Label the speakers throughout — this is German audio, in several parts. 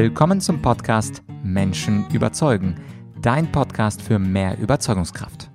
Speaker 1: Willkommen zum Podcast Menschen überzeugen, dein Podcast für mehr Überzeugungskraft.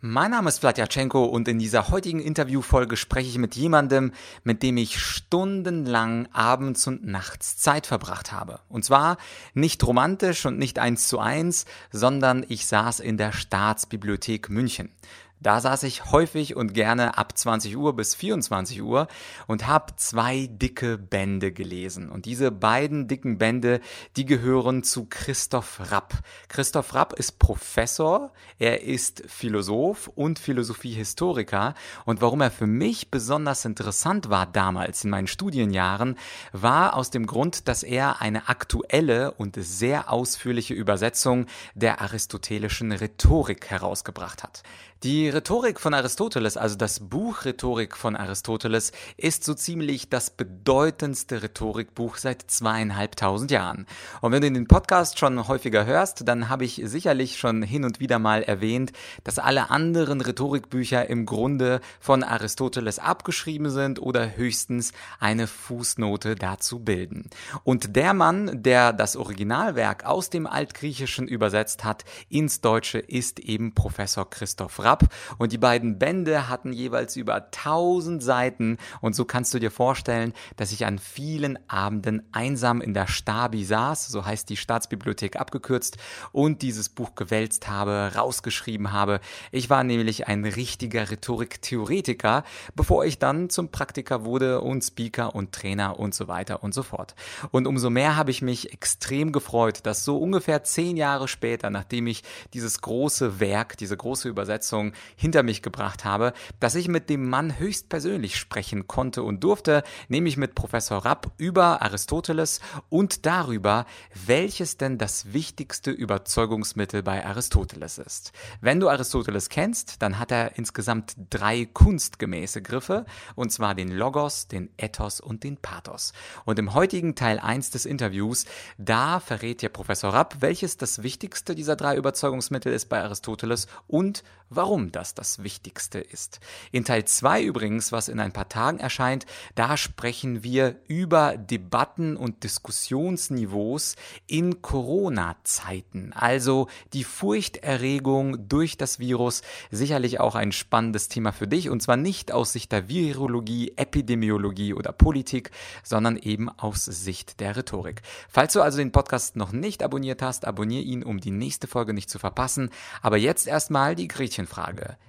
Speaker 1: Mein Name ist Vladyachenko und in dieser heutigen Interviewfolge spreche ich mit jemandem, mit dem ich stundenlang abends und nachts Zeit verbracht habe. Und zwar nicht romantisch und nicht eins zu eins, sondern ich saß in der Staatsbibliothek München. Da saß ich häufig und gerne ab 20 Uhr bis 24 Uhr und habe zwei dicke Bände gelesen. Und diese beiden dicken Bände, die gehören zu Christoph Rapp. Christoph Rapp ist Professor, er ist Philosoph und Philosophiehistoriker. Und warum er für mich besonders interessant war damals in meinen Studienjahren, war aus dem Grund, dass er eine aktuelle und sehr ausführliche Übersetzung der aristotelischen Rhetorik herausgebracht hat. Die Rhetorik von Aristoteles, also das Buch Rhetorik von Aristoteles, ist so ziemlich das bedeutendste Rhetorikbuch seit zweieinhalbtausend Jahren. Und wenn du den Podcast schon häufiger hörst, dann habe ich sicherlich schon hin und wieder mal erwähnt, dass alle anderen Rhetorikbücher im Grunde von Aristoteles abgeschrieben sind oder höchstens eine Fußnote dazu bilden. Und der Mann, der das Originalwerk aus dem Altgriechischen übersetzt hat ins Deutsche, ist eben Professor Christoph Rapp und die beiden Bände hatten jeweils über 1000 Seiten und so kannst du dir vorstellen, dass ich an vielen Abenden einsam in der Stabi saß, so heißt die Staatsbibliothek abgekürzt, und dieses Buch gewälzt habe, rausgeschrieben habe. Ich war nämlich ein richtiger Rhetoriktheoretiker, bevor ich dann zum Praktiker wurde und Speaker und Trainer und so weiter und so fort. Und umso mehr habe ich mich extrem gefreut, dass so ungefähr zehn Jahre später, nachdem ich dieses große Werk, diese große Übersetzung hinter mich gebracht habe, dass ich mit dem Mann höchstpersönlich sprechen konnte und durfte, nämlich mit Professor Rapp über Aristoteles und darüber, welches denn das wichtigste Überzeugungsmittel bei Aristoteles ist. Wenn du Aristoteles kennst, dann hat er insgesamt drei kunstgemäße Griffe, und zwar den Logos, den Ethos und den Pathos. Und im heutigen Teil 1 des Interviews, da verrät dir Professor Rapp, welches das wichtigste dieser drei Überzeugungsmittel ist bei Aristoteles und warum das das Wichtigste ist. In Teil 2 übrigens, was in ein paar Tagen erscheint, da sprechen wir über Debatten und Diskussionsniveaus in Corona-Zeiten. Also die Furchterregung durch das Virus, sicherlich auch ein spannendes Thema für dich und zwar nicht aus Sicht der Virologie, Epidemiologie oder Politik, sondern eben aus Sicht der Rhetorik. Falls du also den Podcast noch nicht abonniert hast, abonniere ihn, um die nächste Folge nicht zu verpassen. Aber jetzt erstmal die Gretchen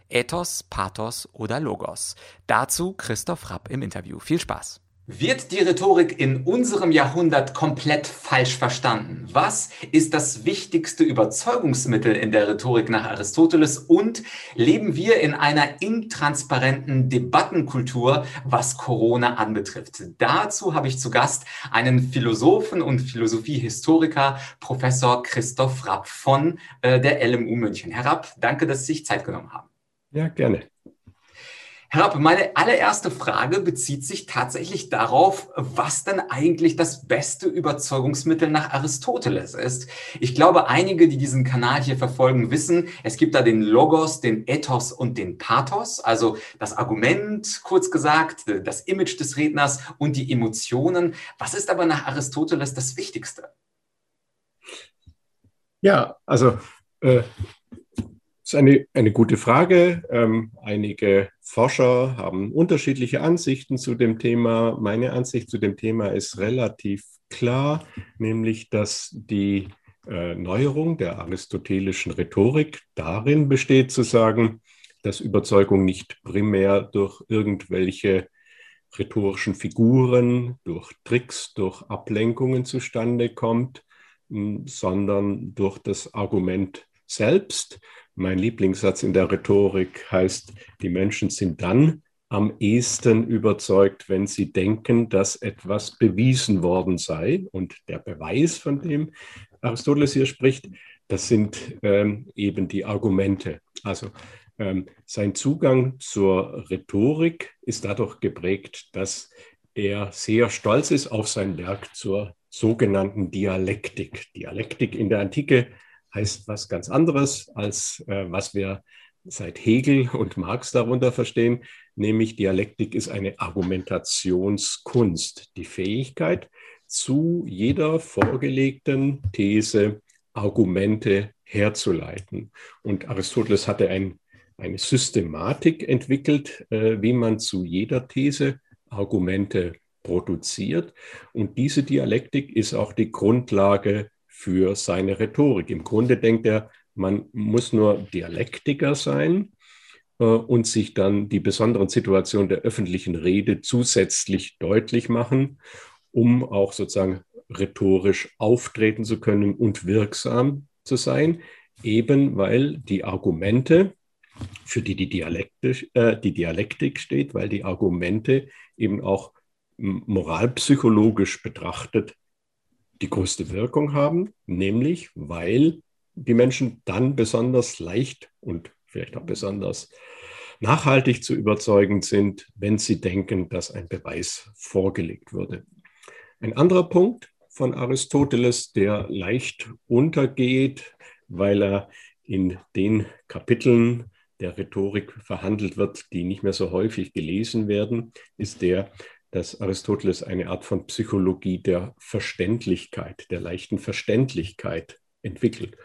Speaker 1: Ethos, Pathos oder Logos? Dazu Christoph Rapp im Interview. Viel Spaß. Wird die Rhetorik in unserem Jahrhundert komplett falsch verstanden? Was ist das wichtigste Überzeugungsmittel in der Rhetorik nach Aristoteles? Und leben wir in einer intransparenten Debattenkultur, was Corona anbetrifft? Dazu habe ich zu Gast einen Philosophen und Philosophiehistoriker, Professor Christoph Rapp von äh, der LMU München. Herr Rapp, danke, dass Sie sich Zeit genommen haben.
Speaker 2: Ja, gerne.
Speaker 1: Herr Rapp, meine allererste Frage bezieht sich tatsächlich darauf, was denn eigentlich das beste Überzeugungsmittel nach Aristoteles ist. Ich glaube, einige, die diesen Kanal hier verfolgen, wissen, es gibt da den Logos, den Ethos und den Pathos, also das Argument, kurz gesagt, das Image des Redners und die Emotionen. Was ist aber nach Aristoteles das Wichtigste?
Speaker 2: Ja, also äh, ist eine, eine gute Frage. Ähm, einige Forscher haben unterschiedliche Ansichten zu dem Thema. Meine Ansicht zu dem Thema ist relativ klar, nämlich dass die äh, Neuerung der aristotelischen Rhetorik darin besteht, zu sagen, dass Überzeugung nicht primär durch irgendwelche rhetorischen Figuren, durch Tricks, durch Ablenkungen zustande kommt, sondern durch das Argument selbst. Mein Lieblingssatz in der Rhetorik heißt, die Menschen sind dann am ehesten überzeugt, wenn sie denken, dass etwas bewiesen worden sei. Und der Beweis, von dem Aristoteles hier spricht, das sind ähm, eben die Argumente. Also ähm, sein Zugang zur Rhetorik ist dadurch geprägt, dass er sehr stolz ist auf sein Werk zur sogenannten Dialektik. Dialektik in der Antike heißt was ganz anderes, als äh, was wir seit Hegel und Marx darunter verstehen, nämlich Dialektik ist eine Argumentationskunst, die Fähigkeit, zu jeder vorgelegten These Argumente herzuleiten. Und Aristoteles hatte ein, eine Systematik entwickelt, äh, wie man zu jeder These Argumente produziert. Und diese Dialektik ist auch die Grundlage für seine Rhetorik. Im Grunde denkt er, man muss nur Dialektiker sein äh, und sich dann die besonderen Situationen der öffentlichen Rede zusätzlich deutlich machen, um auch sozusagen rhetorisch auftreten zu können und wirksam zu sein, eben weil die Argumente, für die die, Dialektik, äh, die Dialektik steht, weil die Argumente eben auch moralpsychologisch betrachtet die größte Wirkung haben, nämlich weil die Menschen dann besonders leicht und vielleicht auch besonders nachhaltig zu überzeugen sind, wenn sie denken, dass ein Beweis vorgelegt wurde. Ein anderer Punkt von Aristoteles, der leicht untergeht, weil er in den Kapiteln der Rhetorik verhandelt wird, die nicht mehr so häufig gelesen werden, ist der, dass Aristoteles eine Art von Psychologie der Verständlichkeit, der leichten Verständlichkeit entwickelt.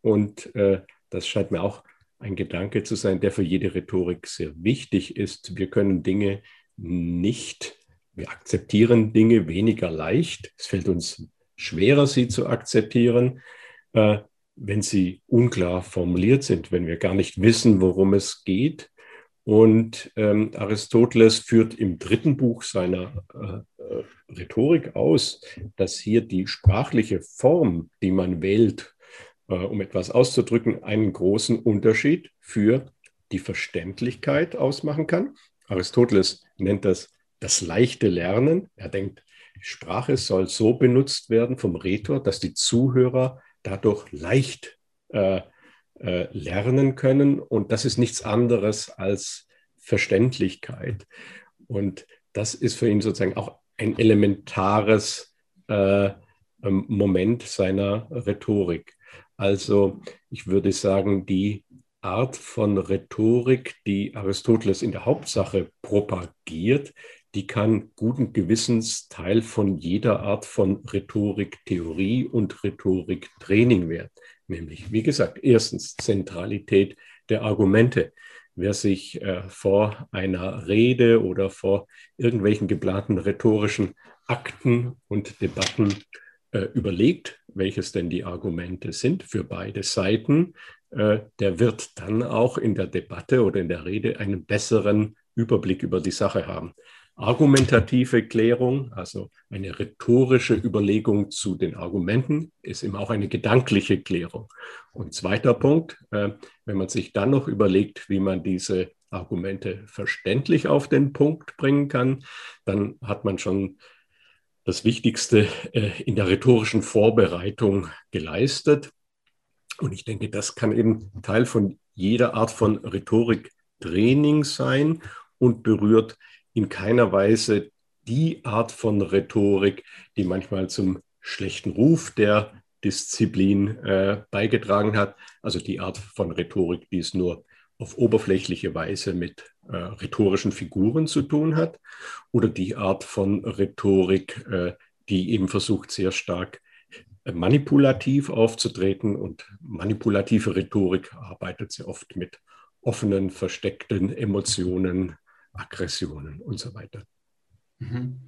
Speaker 2: Und äh, das scheint mir auch ein Gedanke zu sein, der für jede Rhetorik sehr wichtig ist. Wir können Dinge nicht, wir akzeptieren Dinge weniger leicht. Es fällt uns schwerer, sie zu akzeptieren, äh, wenn sie unklar formuliert sind, wenn wir gar nicht wissen, worum es geht. Und ähm, Aristoteles führt im dritten Buch seiner äh, äh, Rhetorik aus, dass hier die sprachliche Form, die man wählt, äh, um etwas auszudrücken, einen großen Unterschied für die Verständlichkeit ausmachen kann. Aristoteles nennt das das leichte Lernen. Er denkt, Sprache soll so benutzt werden vom Rhetor, dass die Zuhörer dadurch leicht äh, äh, lernen können. Und das ist nichts anderes als Verständlichkeit. Und das ist für ihn sozusagen auch ein elementares äh, ähm, Moment seiner Rhetorik. Also ich würde sagen, die Art von Rhetorik, die Aristoteles in der Hauptsache propagiert, die kann guten Gewissens Teil von jeder Art von Rhetoriktheorie und Rhetoriktraining werden. Nämlich, wie gesagt, erstens Zentralität der Argumente. Wer sich äh, vor einer Rede oder vor irgendwelchen geplanten rhetorischen Akten und Debatten äh, überlegt, welches denn die Argumente sind für beide Seiten, äh, der wird dann auch in der Debatte oder in der Rede einen besseren Überblick über die Sache haben argumentative Klärung, also eine rhetorische Überlegung zu den Argumenten, ist immer auch eine gedankliche Klärung. Und zweiter Punkt, äh, wenn man sich dann noch überlegt, wie man diese Argumente verständlich auf den Punkt bringen kann, dann hat man schon das Wichtigste äh, in der rhetorischen Vorbereitung geleistet. Und ich denke, das kann eben Teil von jeder Art von Rhetoriktraining sein und berührt in keiner Weise die Art von Rhetorik, die manchmal zum schlechten Ruf der Disziplin äh, beigetragen hat. Also die Art von Rhetorik, die es nur auf oberflächliche Weise mit äh, rhetorischen Figuren zu tun hat. Oder die Art von Rhetorik, äh, die eben versucht, sehr stark äh, manipulativ aufzutreten. Und manipulative Rhetorik arbeitet sehr oft mit offenen, versteckten Emotionen, Aggressionen und so weiter.
Speaker 1: Mhm.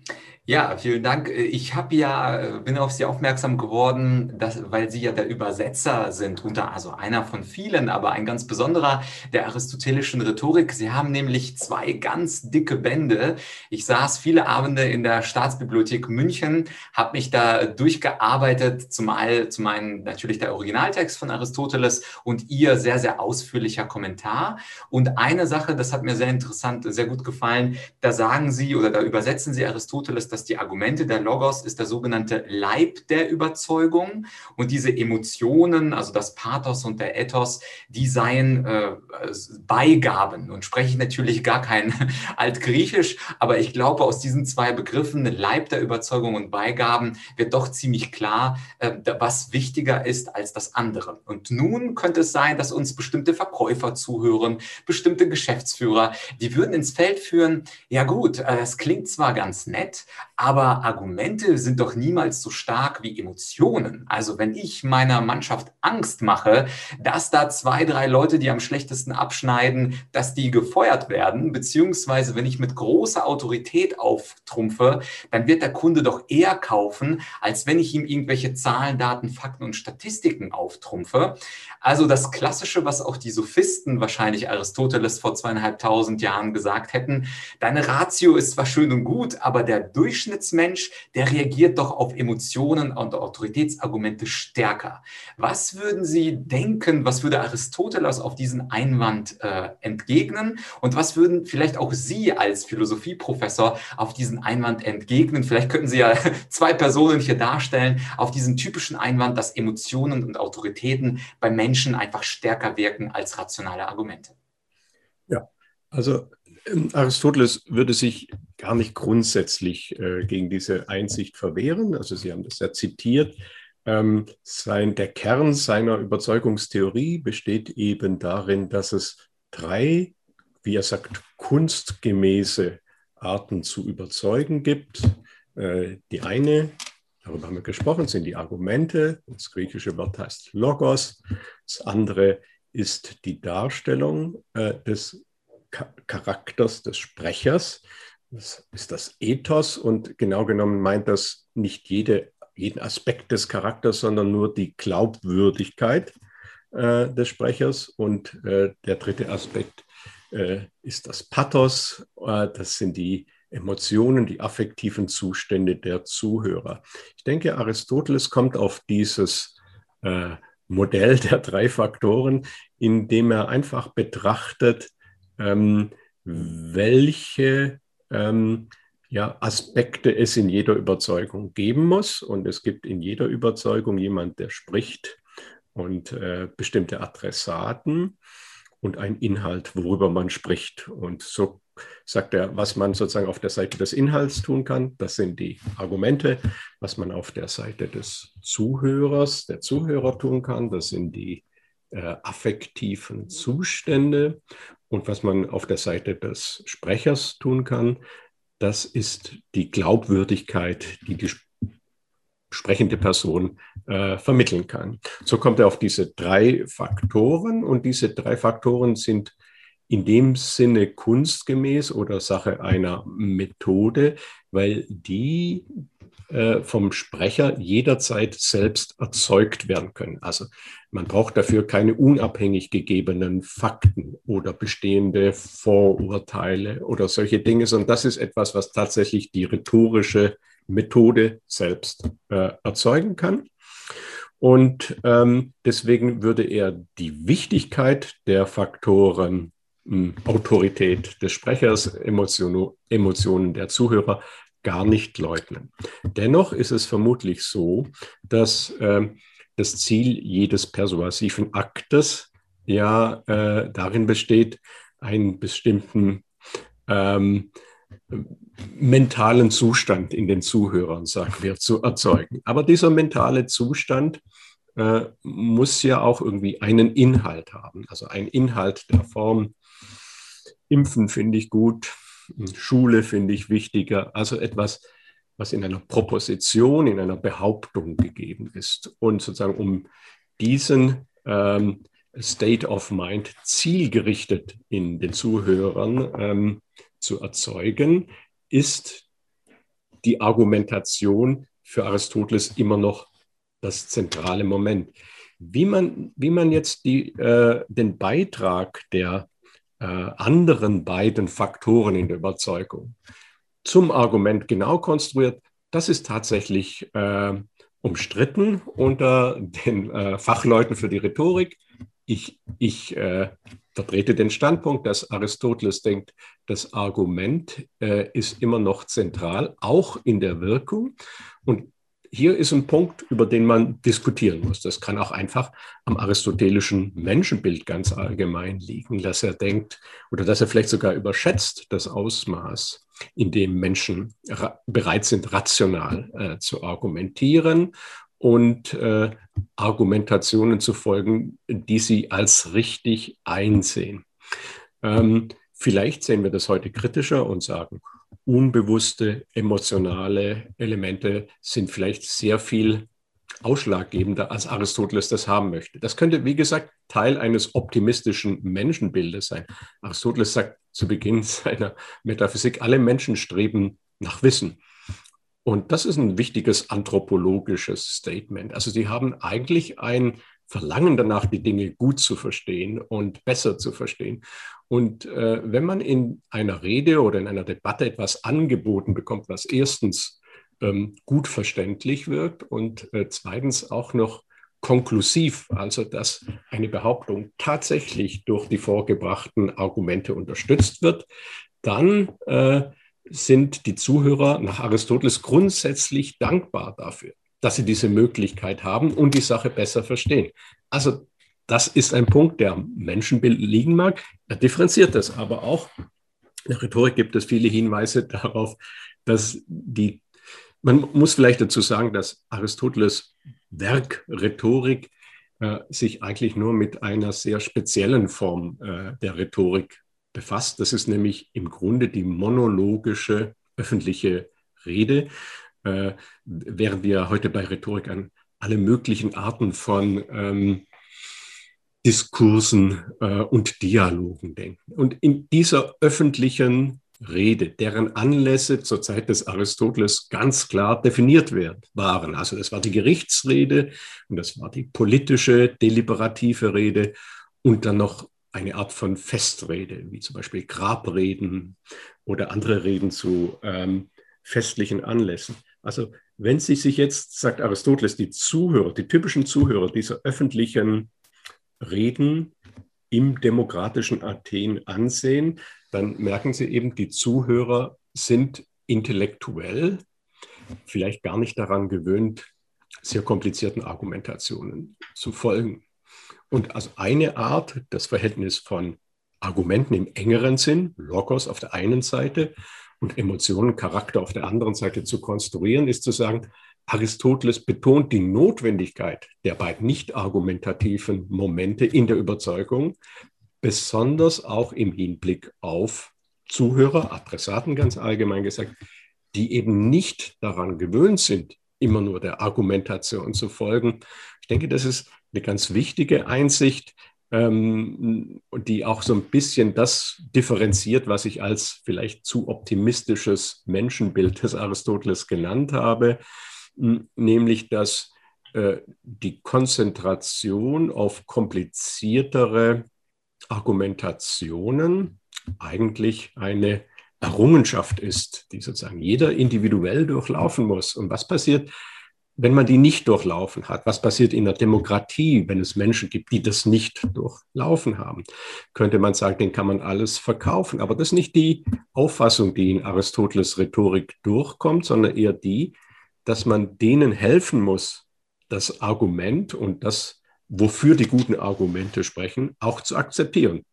Speaker 1: Ja, vielen Dank. Ich habe ja, bin auf Sie aufmerksam geworden, dass, weil Sie ja der Übersetzer sind, unter, also einer von vielen, aber ein ganz besonderer der aristotelischen Rhetorik. Sie haben nämlich zwei ganz dicke Bände. Ich saß viele Abende in der Staatsbibliothek München, habe mich da durchgearbeitet, zumal zum einen natürlich der Originaltext von Aristoteles und Ihr sehr, sehr ausführlicher Kommentar. Und eine Sache, das hat mir sehr interessant, sehr gut gefallen, da sagen Sie oder da übersetzen Sie Aristoteles, dass die Argumente der Logos ist der sogenannte Leib der Überzeugung und diese Emotionen, also das Pathos und der Ethos, die seien äh, Beigaben. Und spreche ich natürlich gar kein Altgriechisch, aber ich glaube, aus diesen zwei Begriffen, Leib der Überzeugung und Beigaben, wird doch ziemlich klar, äh, was wichtiger ist als das andere. Und nun könnte es sein, dass uns bestimmte Verkäufer zuhören, bestimmte Geschäftsführer, die würden ins Feld führen, ja gut, äh, es klingt zwar ganz nett, Aber Argumente sind doch niemals so stark wie Emotionen. Also wenn ich meiner Mannschaft Angst mache, dass da zwei, drei Leute, die am schlechtesten abschneiden, dass die gefeuert werden, beziehungsweise wenn ich mit großer Autorität auftrumpfe, dann wird der Kunde doch eher kaufen, als wenn ich ihm irgendwelche Zahlen, Daten, Fakten und Statistiken auftrumpfe. Also das Klassische, was auch die Sophisten wahrscheinlich Aristoteles vor zweieinhalbtausend Jahren gesagt hätten, deine Ratio ist zwar schön und gut, aber der Durchschnittsmensch, der reagiert doch auf Emotionen und Autoritätsargumente stärker. Was würden Sie denken, was würde Aristoteles auf diesen Einwand äh, entgegnen und was würden vielleicht auch Sie als Philosophieprofessor auf diesen Einwand entgegnen? Vielleicht könnten Sie ja zwei Personen hier darstellen, auf diesen typischen Einwand, dass Emotionen und Autoritäten bei Menschen einfach stärker wirken als rationale Argumente.
Speaker 2: Ja, also Aristoteles würde sich gar nicht grundsätzlich äh, gegen diese Einsicht verwehren. Also Sie haben das ja zitiert. Ähm, sein, der Kern seiner Überzeugungstheorie besteht eben darin, dass es drei, wie er sagt, kunstgemäße Arten zu überzeugen gibt. Äh, die eine, darüber haben wir gesprochen, sind die Argumente. Das griechische Wort heißt Logos. Das andere ist die Darstellung äh, des Charakters des Sprechers. Das ist das Ethos und genau genommen meint das nicht jede, jeden Aspekt des Charakters, sondern nur die Glaubwürdigkeit äh, des Sprechers. Und äh, der dritte Aspekt äh, ist das Pathos. Äh, das sind die Emotionen, die affektiven Zustände der Zuhörer. Ich denke, Aristoteles kommt auf dieses äh, Modell der drei Faktoren, indem er einfach betrachtet, ähm, welche ähm, ja, Aspekte es in jeder Überzeugung geben muss. Und es gibt in jeder Überzeugung jemand, der spricht und äh, bestimmte Adressaten und ein Inhalt, worüber man spricht. Und so sagt er, was man sozusagen auf der Seite des Inhalts tun kann. Das sind die Argumente. Was man auf der Seite des Zuhörers, der Zuhörer tun kann, das sind die äh, affektiven Zustände. Und was man auf der Seite des Sprechers tun kann, das ist die Glaubwürdigkeit, die die sprechende Person äh, vermitteln kann. So kommt er auf diese drei Faktoren und diese drei Faktoren sind in dem Sinne kunstgemäß oder Sache einer Methode, weil die äh, vom Sprecher jederzeit selbst erzeugt werden können. Also man braucht dafür keine unabhängig gegebenen Fakten oder bestehende Vorurteile oder solche Dinge, sondern das ist etwas, was tatsächlich die rhetorische Methode selbst äh, erzeugen kann. Und ähm, deswegen würde er die Wichtigkeit der Faktoren hm, Autorität des Sprechers, Emotion, Emotionen der Zuhörer gar nicht leugnen. Dennoch ist es vermutlich so, dass äh, das Ziel jedes persuasiven Aktes ja äh, darin besteht, einen bestimmten ähm, mentalen Zustand in den Zuhörern, sagen wir, zu erzeugen. Aber dieser mentale Zustand äh, muss ja auch irgendwie einen Inhalt haben, also ein Inhalt der Form. Impfen finde ich gut, Schule finde ich wichtiger, also etwas, was in einer Proposition, in einer Behauptung gegeben ist. Und sozusagen um diesen ähm, State of Mind zielgerichtet in den Zuhörern ähm, zu erzeugen, ist die Argumentation für Aristoteles immer noch das zentrale Moment. Wie man, wie man jetzt die, äh, den Beitrag der anderen beiden Faktoren in der Überzeugung zum Argument genau konstruiert, das ist tatsächlich äh, umstritten unter den äh, Fachleuten für die Rhetorik. Ich, ich äh, vertrete den Standpunkt, dass Aristoteles denkt, das Argument äh, ist immer noch zentral, auch in der Wirkung. Und hier ist ein Punkt, über den man diskutieren muss. Das kann auch einfach am aristotelischen Menschenbild ganz allgemein liegen, dass er denkt oder dass er vielleicht sogar überschätzt das Ausmaß, in dem Menschen bereit sind, rational äh, zu argumentieren und äh, Argumentationen zu folgen, die sie als richtig einsehen. Ähm, vielleicht sehen wir das heute kritischer und sagen, unbewusste emotionale Elemente sind vielleicht sehr viel ausschlaggebender, als Aristoteles das haben möchte. Das könnte, wie gesagt, Teil eines optimistischen Menschenbildes sein. Aristoteles sagt zu Beginn seiner Metaphysik, alle Menschen streben nach Wissen. Und das ist ein wichtiges anthropologisches Statement. Also sie haben eigentlich ein Verlangen danach, die Dinge gut zu verstehen und besser zu verstehen. Und äh, wenn man in einer Rede oder in einer Debatte etwas angeboten bekommt, was erstens ähm, gut verständlich wirkt und äh, zweitens auch noch konklusiv, also dass eine Behauptung tatsächlich durch die vorgebrachten Argumente unterstützt wird, dann äh, sind die Zuhörer nach Aristoteles grundsätzlich dankbar dafür, dass sie diese Möglichkeit haben und die Sache besser verstehen. Also das ist ein Punkt, der am Menschenbild liegen mag. Er differenziert das aber auch. In der Rhetorik gibt es viele Hinweise darauf, dass die, man muss vielleicht dazu sagen, dass Aristoteles Werk Rhetorik äh, sich eigentlich nur mit einer sehr speziellen Form äh, der Rhetorik befasst. Das ist nämlich im Grunde die monologische öffentliche Rede, äh, während wir heute bei Rhetorik an alle möglichen Arten von ähm, Diskursen äh, und Dialogen denken. Und in dieser öffentlichen Rede, deren Anlässe zur Zeit des Aristoteles ganz klar definiert werden, waren. Also das war die Gerichtsrede und das war die politische, deliberative Rede und dann noch eine Art von Festrede, wie zum Beispiel Grabreden oder andere Reden zu ähm, festlichen Anlässen. Also wenn Sie sich jetzt, sagt Aristoteles, die Zuhörer, die typischen Zuhörer dieser öffentlichen Reden im demokratischen Athen ansehen, dann merken Sie eben, die Zuhörer sind intellektuell vielleicht gar nicht daran gewöhnt, sehr komplizierten Argumentationen zu folgen. Und als eine Art, das Verhältnis von Argumenten im engeren Sinn, Logos auf der einen Seite und Emotionen, Charakter auf der anderen Seite zu konstruieren, ist zu sagen, Aristoteles betont die Notwendigkeit der beiden nicht argumentativen Momente in der Überzeugung, besonders auch im Hinblick auf Zuhörer, Adressaten ganz allgemein gesagt, die eben nicht daran gewöhnt sind, immer nur der Argumentation zu folgen. Ich denke, das ist eine ganz wichtige Einsicht, ähm, die auch so ein bisschen das differenziert, was ich als vielleicht zu optimistisches Menschenbild des Aristoteles genannt habe, nämlich dass äh, die Konzentration auf kompliziertere Argumentationen eigentlich eine Errungenschaft ist, die sozusagen jeder individuell durchlaufen muss. Und was passiert, wenn man die nicht durchlaufen hat? Was passiert in der Demokratie, wenn es Menschen gibt, die das nicht durchlaufen haben? Könnte man sagen, den kann man alles verkaufen. Aber das ist nicht die Auffassung, die in Aristoteles Rhetorik durchkommt, sondern eher die, dass man denen helfen muss, das Argument und das wofür die guten Argumente sprechen, auch zu akzeptieren.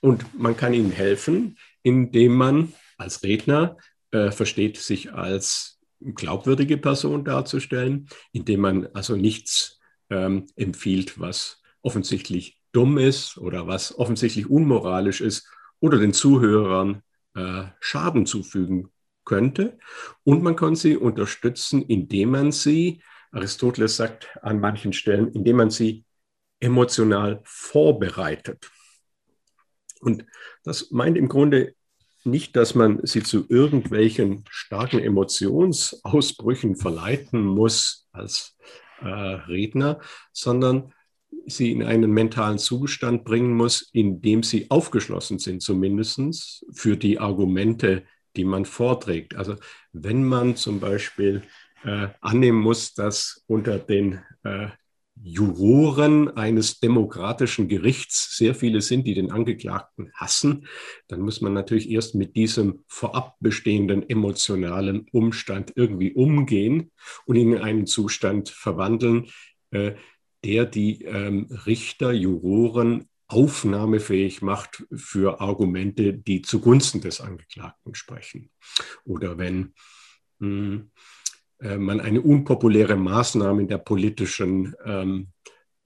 Speaker 2: Und man kann ihnen helfen, indem man als Redner äh, versteht, sich als glaubwürdige Person darzustellen, indem man also nichts ähm, empfiehlt, was offensichtlich dumm ist oder was offensichtlich unmoralisch ist oder den Zuhörern äh, Schaden zufügen könnte. Und man kann sie unterstützen, indem man sie, Aristoteles sagt an manchen Stellen, indem man sie emotional vorbereitet. Und das meint im Grunde nicht, dass man sie zu irgendwelchen starken Emotionsausbrüchen verleiten muss als äh, Redner, sondern sie in einen mentalen Zustand bringen muss, in dem sie aufgeschlossen sind, zumindest für die Argumente, die man vorträgt. Also wenn man zum Beispiel äh, annehmen muss, dass unter den äh, Juroren eines demokratischen Gerichts sehr viele sind, die den Angeklagten hassen, dann muss man natürlich erst mit diesem vorab bestehenden emotionalen Umstand irgendwie umgehen und ihn in einen Zustand verwandeln, äh, der die ähm, Richter, Juroren aufnahmefähig macht für Argumente, die zugunsten des Angeklagten sprechen. Oder wenn mh, hm, äh, man eine unpopuläre Maßnahme in der politischen ähm,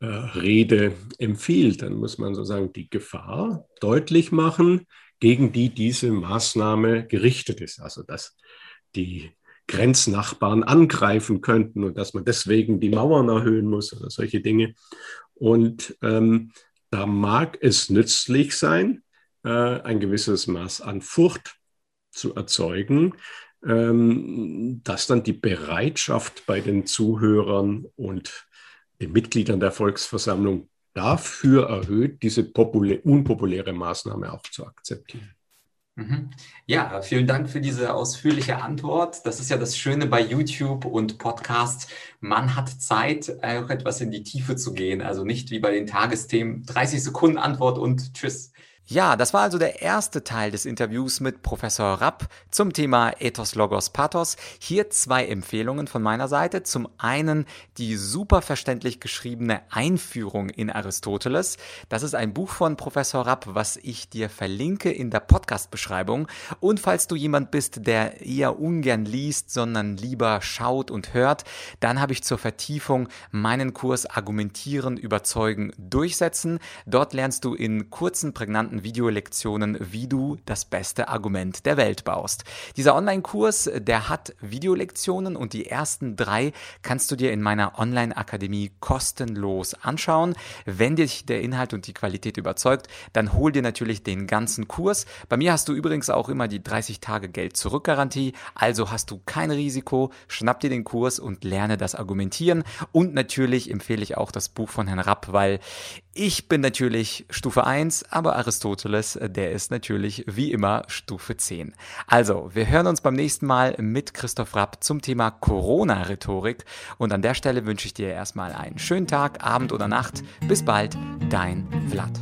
Speaker 2: äh, Rede empfiehlt, dann muss man sozusagen die Gefahr deutlich machen, gegen die diese Maßnahme gerichtet ist. Also dass die Grenznachbarn angreifen könnten und dass man deswegen die Mauern erhöhen muss oder solche Dinge. Und ähm, da mag es nützlich sein, äh, ein gewisses Maß an Furcht zu erzeugen, ähm, dass dann die Bereitschaft bei den Zuhörern und den Mitgliedern der Volksversammlung dafür erhöht, diese unpopuläre Maßnahme auch zu akzeptieren.
Speaker 1: Mhm. Ja, vielen Dank für diese ausführliche Antwort. Das ist ja das Schöne bei YouTube und Podcast. Man hat Zeit, auch etwas in die Tiefe zu gehen. Also nicht wie bei den Tagesthemen 30 Sekunden Antwort und Tschüss. Ja, das war also der erste Teil des Interviews mit Professor Rapp zum Thema Ethos, Logos, Pathos. Hier zwei Empfehlungen von meiner Seite. Zum einen die super verständlich geschriebene Einführung in Aristoteles. Das ist ein Buch von Professor Rapp, was ich dir verlinke in der Podcast-Beschreibung. Und falls du jemand bist, der eher ungern liest, sondern lieber schaut und hört, dann habe ich zur Vertiefung meinen Kurs Argumentieren, Überzeugen, Durchsetzen. Dort lernst du in kurzen, prägnanten Videolektionen, wie du das beste Argument der Welt baust. Dieser Online-Kurs, der hat Videolektionen und die ersten drei kannst du dir in meiner Online-Akademie kostenlos anschauen. Wenn dich der Inhalt und die Qualität überzeugt, dann hol dir natürlich den ganzen Kurs. Bei mir hast du übrigens auch immer die 30 Tage Geld zurück Garantie, also hast du kein Risiko. Schnapp dir den Kurs und lerne das Argumentieren und natürlich empfehle ich auch das Buch von Herrn Rapp, weil ich bin natürlich Stufe 1, aber Aristoteles, der ist natürlich wie immer Stufe 10. Also, wir hören uns beim nächsten Mal mit Christoph Rapp zum Thema Corona-Rhetorik. Und an der Stelle wünsche ich dir erstmal einen schönen Tag, Abend oder Nacht. Bis bald, dein Vlad.